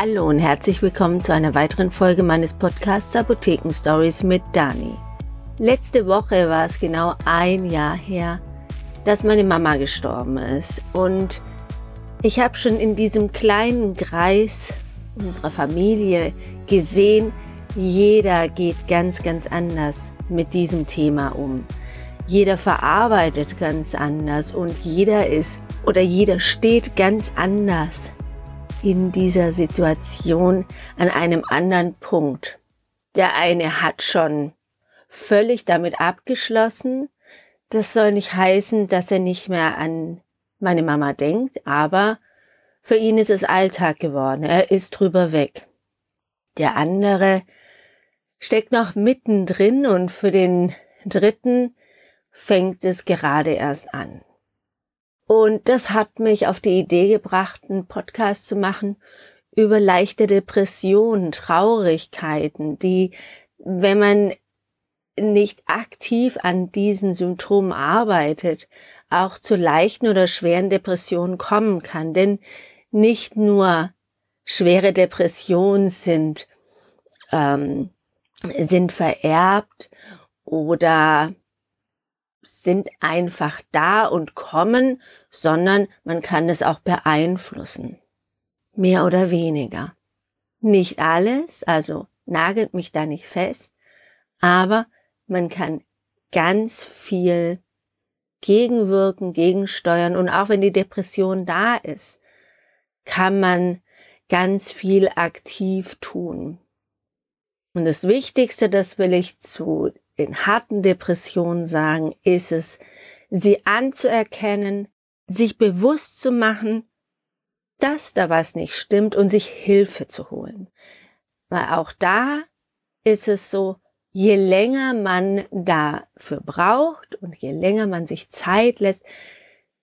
Hallo und herzlich willkommen zu einer weiteren Folge meines Podcasts Apotheken Stories mit Dani. Letzte Woche war es genau ein Jahr her, dass meine Mama gestorben ist und ich habe schon in diesem kleinen Kreis unserer Familie gesehen, jeder geht ganz, ganz anders mit diesem Thema um. Jeder verarbeitet ganz anders und jeder ist oder jeder steht ganz anders in dieser Situation an einem anderen Punkt. Der eine hat schon völlig damit abgeschlossen. Das soll nicht heißen, dass er nicht mehr an meine Mama denkt, aber für ihn ist es Alltag geworden. Er ist drüber weg. Der andere steckt noch mittendrin und für den dritten fängt es gerade erst an. Und das hat mich auf die Idee gebracht, einen Podcast zu machen über leichte Depressionen, Traurigkeiten, die, wenn man nicht aktiv an diesen Symptomen arbeitet, auch zu leichten oder schweren Depressionen kommen kann. Denn nicht nur schwere Depressionen sind, ähm, sind vererbt oder sind einfach da und kommen, sondern man kann es auch beeinflussen. Mehr oder weniger. Nicht alles, also nagelt mich da nicht fest, aber man kann ganz viel gegenwirken, gegensteuern und auch wenn die Depression da ist, kann man ganz viel aktiv tun. Und das Wichtigste, das will ich zu in harten Depressionen sagen, ist es, sie anzuerkennen, sich bewusst zu machen, dass da was nicht stimmt und sich Hilfe zu holen. Weil auch da ist es so, je länger man dafür braucht und je länger man sich Zeit lässt,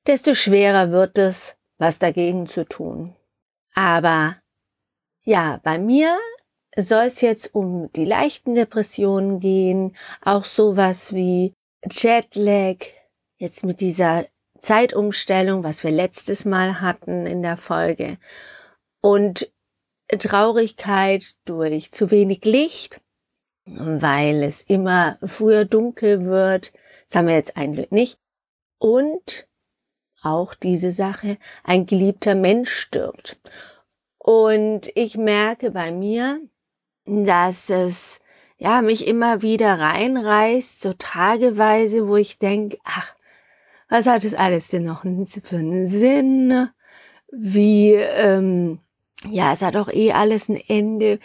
desto schwerer wird es, was dagegen zu tun. Aber ja, bei mir soll es jetzt um die leichten Depressionen gehen, auch sowas wie Jetlag, jetzt mit dieser Zeitumstellung, was wir letztes Mal hatten in der Folge, und Traurigkeit durch zu wenig Licht, weil es immer früher dunkel wird. Das haben wir jetzt ein Glück nicht. Und auch diese Sache, ein geliebter Mensch stirbt. Und ich merke bei mir, dass es ja mich immer wieder reinreißt, so tageweise, wo ich denke, ach, was hat das alles denn noch für einen Sinn? Wie, ähm, ja, es hat doch eh alles ein Ende.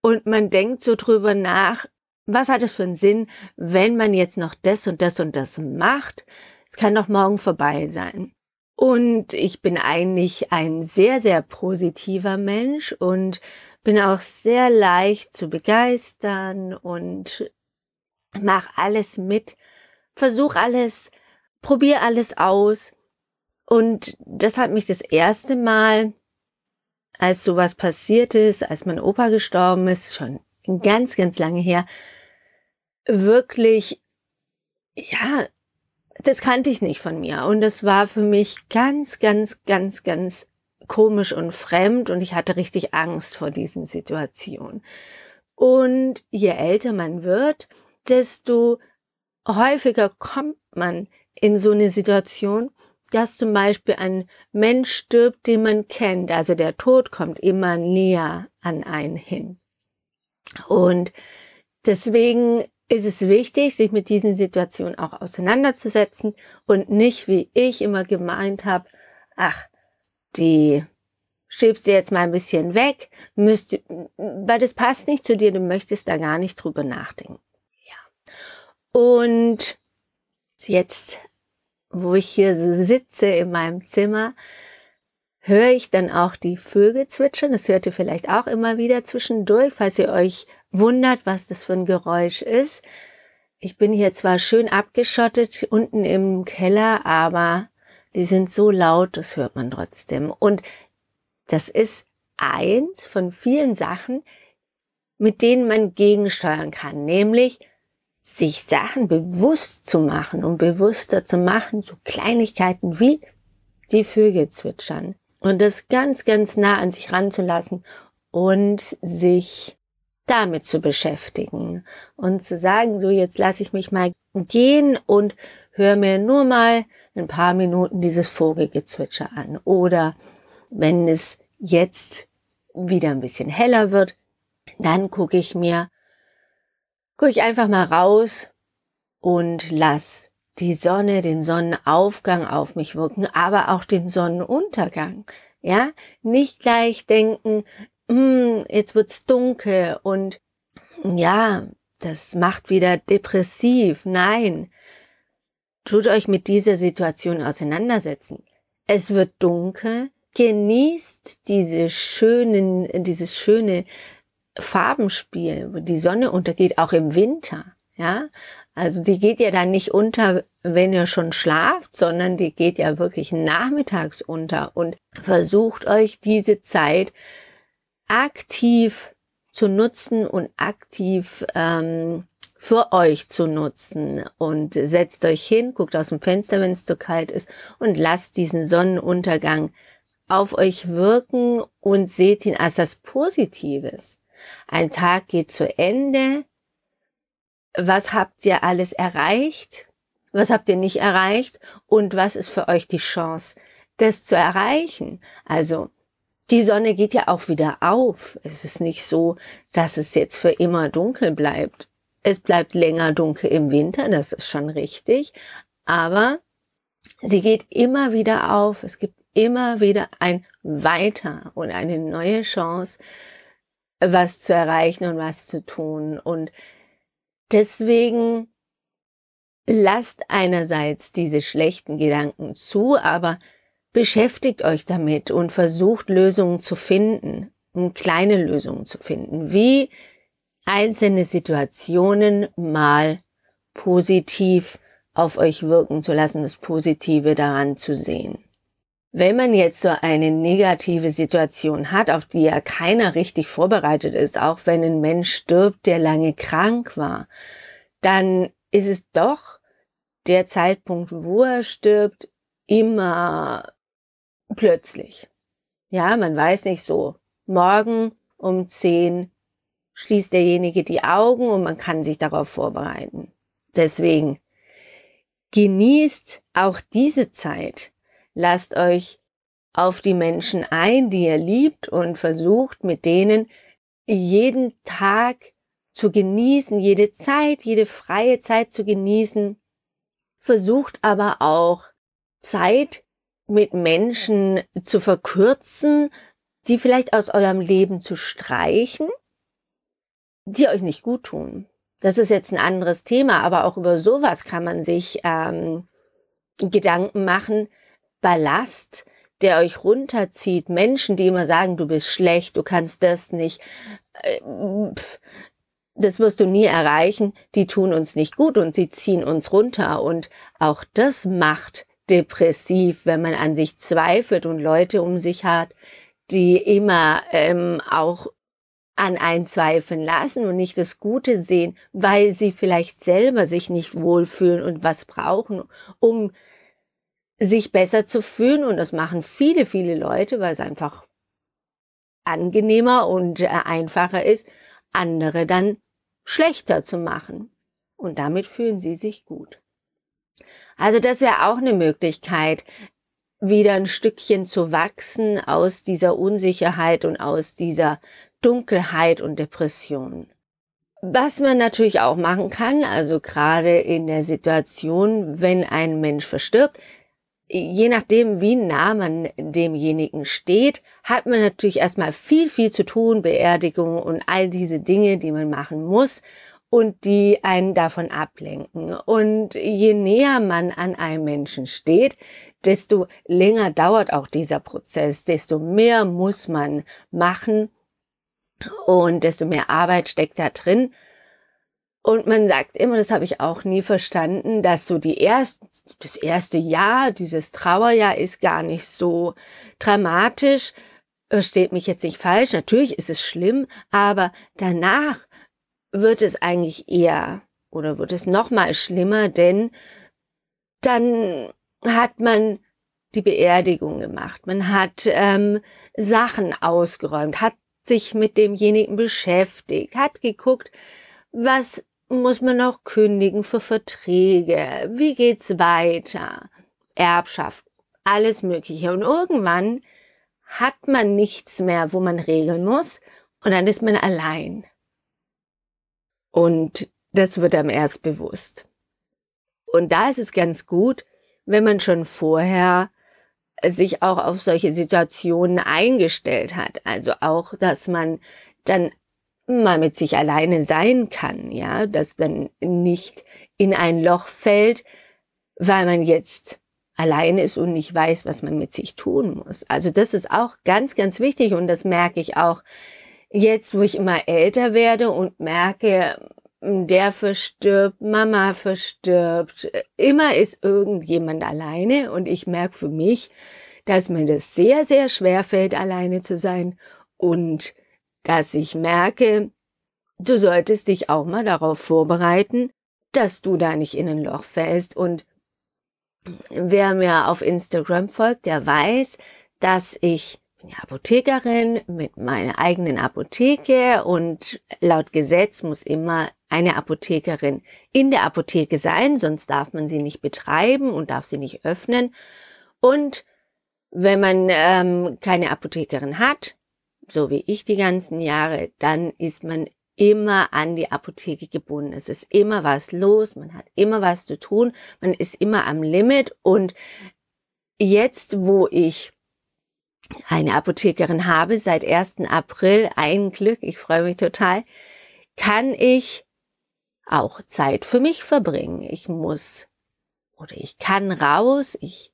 Und man denkt so drüber nach, was hat es für einen Sinn, wenn man jetzt noch das und das und das macht? Es kann doch morgen vorbei sein. Und ich bin eigentlich ein sehr, sehr positiver Mensch und bin auch sehr leicht zu begeistern und mach alles mit, versuch alles, probier alles aus. Und das hat mich das erste Mal, als sowas passiert ist, als mein Opa gestorben ist, schon ganz, ganz lange her, wirklich, ja, das kannte ich nicht von mir. Und das war für mich ganz, ganz, ganz, ganz komisch und fremd und ich hatte richtig Angst vor diesen Situationen. Und je älter man wird, desto häufiger kommt man in so eine Situation, dass zum Beispiel ein Mensch stirbt, den man kennt. Also der Tod kommt immer näher an einen hin. Und deswegen ist es wichtig, sich mit diesen Situationen auch auseinanderzusetzen und nicht, wie ich immer gemeint habe, ach, die schiebst du jetzt mal ein bisschen weg, müsst, weil das passt nicht zu dir, du möchtest da gar nicht drüber nachdenken. Ja. Und jetzt, wo ich hier so sitze in meinem Zimmer, höre ich dann auch die Vögel zwitschern. Das hört ihr vielleicht auch immer wieder zwischendurch, falls ihr euch wundert, was das für ein Geräusch ist. Ich bin hier zwar schön abgeschottet unten im Keller, aber die sind so laut, das hört man trotzdem. Und das ist eins von vielen Sachen, mit denen man gegensteuern kann, nämlich sich Sachen bewusst zu machen und bewusster zu machen, so Kleinigkeiten wie die Vögel zwitschern. und das ganz, ganz nah an sich ranzulassen und sich damit zu beschäftigen und zu sagen, so jetzt lasse ich mich mal gehen und höre mir nur mal ein paar Minuten dieses Vogelgezwitscher an. Oder wenn es jetzt wieder ein bisschen heller wird, dann gucke ich mir, gucke ich einfach mal raus und lass die Sonne, den Sonnenaufgang auf mich wirken, aber auch den Sonnenuntergang. Ja, nicht gleich denken, hm, jetzt wird's dunkel und ja, das macht wieder depressiv. Nein, tut euch mit dieser Situation auseinandersetzen. Es wird dunkel, genießt diese schönen, dieses schöne Farbenspiel, wo die Sonne untergeht, auch im Winter. Ja, also die geht ja dann nicht unter, wenn ihr schon schlaft, sondern die geht ja wirklich nachmittags unter und versucht euch diese Zeit aktiv zu nutzen und aktiv ähm, für euch zu nutzen und setzt euch hin, guckt aus dem Fenster, wenn es zu kalt ist und lasst diesen Sonnenuntergang auf euch wirken und seht ihn als das Positives. Ein Tag geht zu Ende. Was habt ihr alles erreicht? Was habt ihr nicht erreicht? Und was ist für euch die Chance, das zu erreichen? Also, die Sonne geht ja auch wieder auf. Es ist nicht so, dass es jetzt für immer dunkel bleibt. Es bleibt länger dunkel im Winter, das ist schon richtig. Aber sie geht immer wieder auf. Es gibt immer wieder ein Weiter und eine neue Chance, was zu erreichen und was zu tun. Und deswegen lasst einerseits diese schlechten Gedanken zu, aber beschäftigt euch damit und versucht Lösungen zu finden, kleine Lösungen zu finden, wie einzelne Situationen mal positiv auf euch wirken zu lassen, das Positive daran zu sehen. Wenn man jetzt so eine negative Situation hat, auf die ja keiner richtig vorbereitet ist, auch wenn ein Mensch stirbt, der lange krank war, dann ist es doch der Zeitpunkt, wo er stirbt, immer plötzlich. Ja, man weiß nicht so. Morgen um zehn schließt derjenige die Augen und man kann sich darauf vorbereiten. Deswegen genießt auch diese Zeit. Lasst euch auf die Menschen ein, die ihr liebt und versucht mit denen jeden Tag zu genießen, jede Zeit, jede freie Zeit zu genießen. Versucht aber auch Zeit mit Menschen zu verkürzen, die vielleicht aus eurem Leben zu streichen, die euch nicht gut tun. Das ist jetzt ein anderes Thema, aber auch über sowas kann man sich ähm, Gedanken machen. Ballast, der euch runterzieht, Menschen, die immer sagen, du bist schlecht, du kannst das nicht, äh, das wirst du nie erreichen, die tun uns nicht gut und sie ziehen uns runter. Und auch das macht depressiv, wenn man an sich zweifelt und Leute um sich hat, die immer ähm, auch an einen zweifeln lassen und nicht das Gute sehen, weil sie vielleicht selber sich nicht wohlfühlen und was brauchen, um sich besser zu fühlen. Und das machen viele, viele Leute, weil es einfach angenehmer und äh, einfacher ist, andere dann schlechter zu machen. Und damit fühlen sie sich gut. Also das wäre auch eine Möglichkeit, wieder ein Stückchen zu wachsen aus dieser Unsicherheit und aus dieser Dunkelheit und Depression. Was man natürlich auch machen kann, also gerade in der Situation, wenn ein Mensch verstirbt, je nachdem, wie nah man demjenigen steht, hat man natürlich erstmal viel, viel zu tun, Beerdigung und all diese Dinge, die man machen muss und die einen davon ablenken. Und je näher man an einem Menschen steht, desto länger dauert auch dieser Prozess, desto mehr muss man machen und desto mehr Arbeit steckt da drin. Und man sagt immer, das habe ich auch nie verstanden, dass so die erste, das erste Jahr, dieses Trauerjahr ist gar nicht so dramatisch. Versteht mich jetzt nicht falsch, natürlich ist es schlimm, aber danach wird es eigentlich eher oder wird es noch mal schlimmer, denn dann hat man die Beerdigung gemacht, man hat ähm, Sachen ausgeräumt, hat sich mit demjenigen beschäftigt, hat geguckt, was muss man noch kündigen für Verträge, wie geht's weiter, Erbschaft, alles Mögliche. Und irgendwann hat man nichts mehr, wo man regeln muss, und dann ist man allein. Und das wird einem erst bewusst. Und da ist es ganz gut, wenn man schon vorher sich auch auf solche Situationen eingestellt hat. Also auch, dass man dann mal mit sich alleine sein kann, ja, dass man nicht in ein Loch fällt, weil man jetzt alleine ist und nicht weiß, was man mit sich tun muss. Also das ist auch ganz, ganz wichtig und das merke ich auch jetzt, wo ich immer älter werde und merke, der verstirbt, Mama verstirbt, immer ist irgendjemand alleine und ich merke für mich, dass mir das sehr, sehr schwer fällt, alleine zu sein und dass ich merke, du solltest dich auch mal darauf vorbereiten, dass du da nicht in ein Loch fällst. Und wer mir auf Instagram folgt, der weiß, dass ich bin ja Apothekerin mit meiner eigenen Apotheke und laut Gesetz muss immer eine Apothekerin in der Apotheke sein, sonst darf man sie nicht betreiben und darf sie nicht öffnen. Und wenn man ähm, keine Apothekerin hat, so wie ich die ganzen Jahre, dann ist man immer an die Apotheke gebunden. Es ist immer was los, man hat immer was zu tun, man ist immer am Limit und jetzt, wo ich eine Apothekerin habe seit 1. April, ein Glück, ich freue mich total, kann ich auch Zeit für mich verbringen. Ich muss oder ich kann raus, ich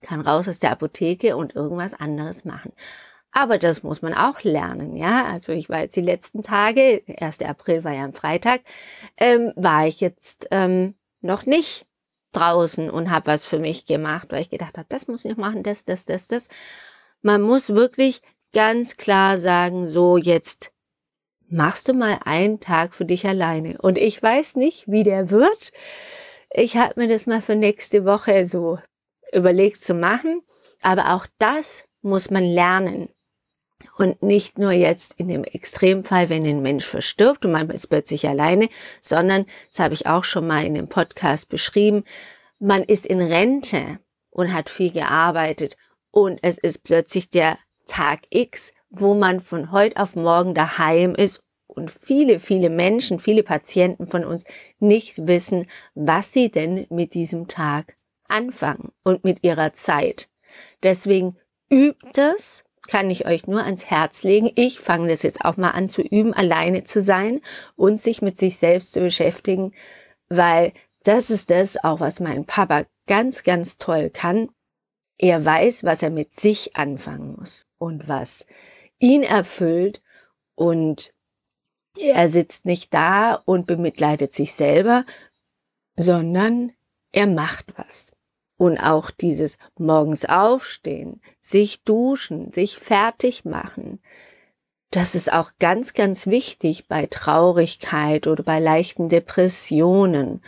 kann raus aus der Apotheke und irgendwas anderes machen. Aber das muss man auch lernen, ja. Also ich war jetzt die letzten Tage, 1. April war ja am Freitag, ähm, war ich jetzt ähm, noch nicht draußen und habe was für mich gemacht, weil ich gedacht habe, das muss ich machen, das, das, das, das. Man muss wirklich ganz klar sagen, so jetzt machst du mal einen Tag für dich alleine. Und ich weiß nicht, wie der wird. Ich habe mir das mal für nächste Woche so überlegt zu machen. Aber auch das muss man lernen. Und nicht nur jetzt in dem Extremfall, wenn ein Mensch verstirbt und man ist plötzlich alleine, sondern, das habe ich auch schon mal in dem Podcast beschrieben, man ist in Rente und hat viel gearbeitet und es ist plötzlich der Tag X, wo man von heute auf morgen daheim ist und viele, viele Menschen, viele Patienten von uns nicht wissen, was sie denn mit diesem Tag anfangen und mit ihrer Zeit. Deswegen übt es, kann ich euch nur ans Herz legen. Ich fange das jetzt auch mal an zu üben, alleine zu sein und sich mit sich selbst zu beschäftigen, weil das ist das auch, was mein Papa ganz, ganz toll kann. Er weiß, was er mit sich anfangen muss und was ihn erfüllt und er sitzt nicht da und bemitleidet sich selber, sondern er macht was. Und auch dieses morgens aufstehen, sich duschen, sich fertig machen, das ist auch ganz, ganz wichtig bei Traurigkeit oder bei leichten Depressionen.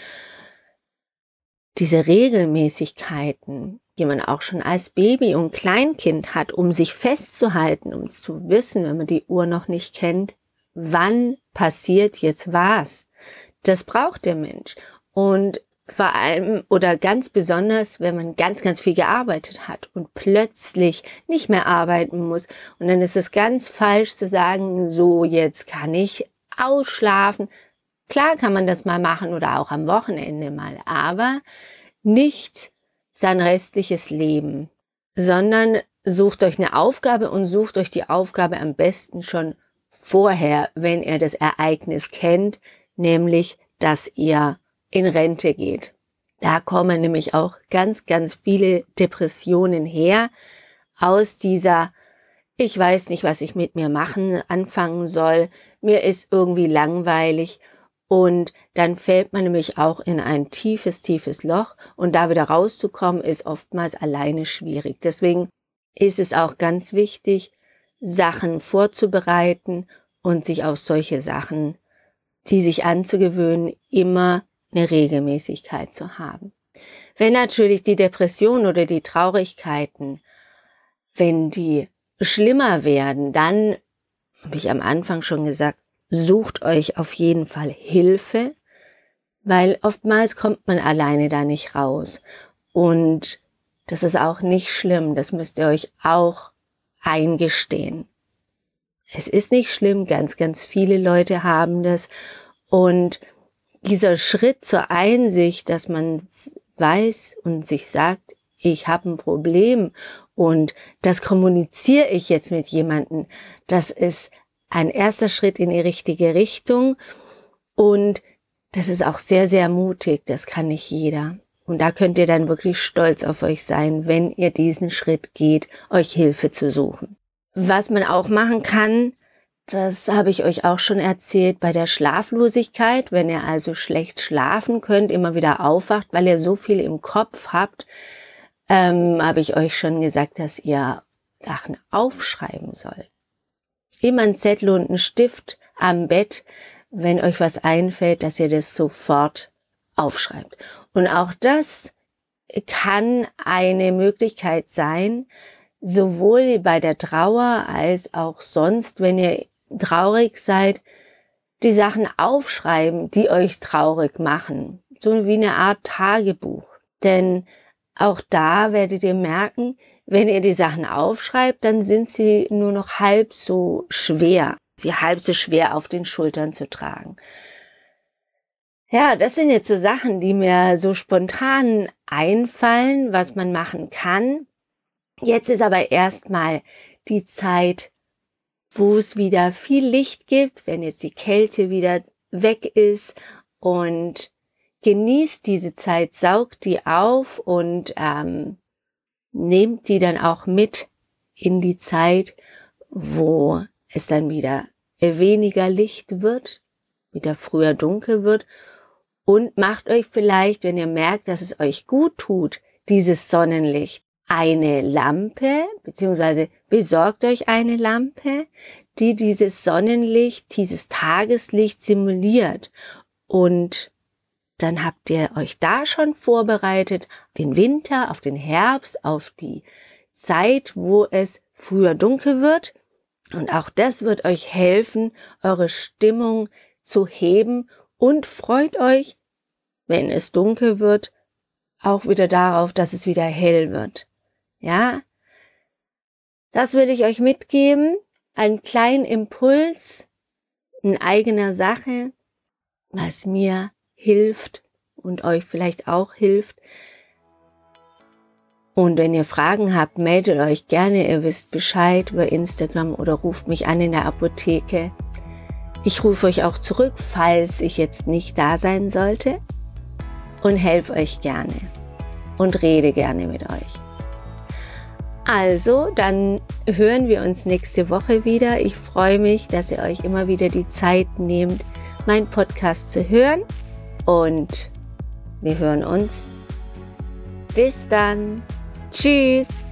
Diese Regelmäßigkeiten, die man auch schon als Baby und Kleinkind hat, um sich festzuhalten, um zu wissen, wenn man die Uhr noch nicht kennt, wann passiert jetzt was. Das braucht der Mensch. Und vor allem oder ganz besonders, wenn man ganz, ganz viel gearbeitet hat und plötzlich nicht mehr arbeiten muss. Und dann ist es ganz falsch zu sagen, so jetzt kann ich ausschlafen. Klar kann man das mal machen oder auch am Wochenende mal, aber nicht sein restliches Leben, sondern sucht euch eine Aufgabe und sucht euch die Aufgabe am besten schon vorher, wenn ihr das Ereignis kennt, nämlich, dass ihr in Rente geht. Da kommen nämlich auch ganz, ganz viele Depressionen her aus dieser ich weiß nicht, was ich mit mir machen, anfangen soll, mir ist irgendwie langweilig und dann fällt man nämlich auch in ein tiefes, tiefes Loch und da wieder rauszukommen ist oftmals alleine schwierig. Deswegen ist es auch ganz wichtig, Sachen vorzubereiten und sich auf solche Sachen, die sich anzugewöhnen, immer eine Regelmäßigkeit zu haben. Wenn natürlich die Depression oder die Traurigkeiten, wenn die schlimmer werden, dann, habe ich am Anfang schon gesagt, sucht euch auf jeden Fall Hilfe, weil oftmals kommt man alleine da nicht raus. Und das ist auch nicht schlimm, das müsst ihr euch auch eingestehen. Es ist nicht schlimm, ganz, ganz viele Leute haben das. Und dieser Schritt zur Einsicht, dass man weiß und sich sagt, ich habe ein Problem und das kommuniziere ich jetzt mit jemandem, das ist ein erster Schritt in die richtige Richtung und das ist auch sehr, sehr mutig, das kann nicht jeder. Und da könnt ihr dann wirklich stolz auf euch sein, wenn ihr diesen Schritt geht, euch Hilfe zu suchen. Was man auch machen kann, das habe ich euch auch schon erzählt bei der Schlaflosigkeit, wenn ihr also schlecht schlafen könnt, immer wieder aufwacht, weil ihr so viel im Kopf habt, ähm, habe ich euch schon gesagt, dass ihr Sachen aufschreiben sollt. Immer ein Zettel und ein Stift am Bett, wenn euch was einfällt, dass ihr das sofort aufschreibt. Und auch das kann eine Möglichkeit sein, sowohl bei der Trauer als auch sonst, wenn ihr traurig seid, die Sachen aufschreiben, die euch traurig machen. So wie eine Art Tagebuch. Denn auch da werdet ihr merken, wenn ihr die Sachen aufschreibt, dann sind sie nur noch halb so schwer. Sie halb so schwer auf den Schultern zu tragen. Ja, das sind jetzt so Sachen, die mir so spontan einfallen, was man machen kann. Jetzt ist aber erstmal die Zeit, wo es wieder viel Licht gibt, wenn jetzt die Kälte wieder weg ist und genießt diese Zeit, saugt die auf und ähm, nehmt die dann auch mit in die Zeit, wo es dann wieder weniger Licht wird, wieder früher dunkel wird und macht euch vielleicht, wenn ihr merkt, dass es euch gut tut, dieses Sonnenlicht, eine Lampe, beziehungsweise besorgt euch eine Lampe, die dieses Sonnenlicht, dieses Tageslicht simuliert. Und dann habt ihr euch da schon vorbereitet, den Winter, auf den Herbst, auf die Zeit, wo es früher dunkel wird. Und auch das wird euch helfen, eure Stimmung zu heben und freut euch, wenn es dunkel wird, auch wieder darauf, dass es wieder hell wird. Ja? Das will ich euch mitgeben. Einen kleinen Impuls in eigener Sache, was mir hilft und euch vielleicht auch hilft. Und wenn ihr Fragen habt, meldet euch gerne. Ihr wisst Bescheid über Instagram oder ruft mich an in der Apotheke. Ich rufe euch auch zurück, falls ich jetzt nicht da sein sollte und helfe euch gerne und rede gerne mit euch. Also, dann hören wir uns nächste Woche wieder. Ich freue mich, dass ihr euch immer wieder die Zeit nehmt, meinen Podcast zu hören. Und wir hören uns. Bis dann. Tschüss.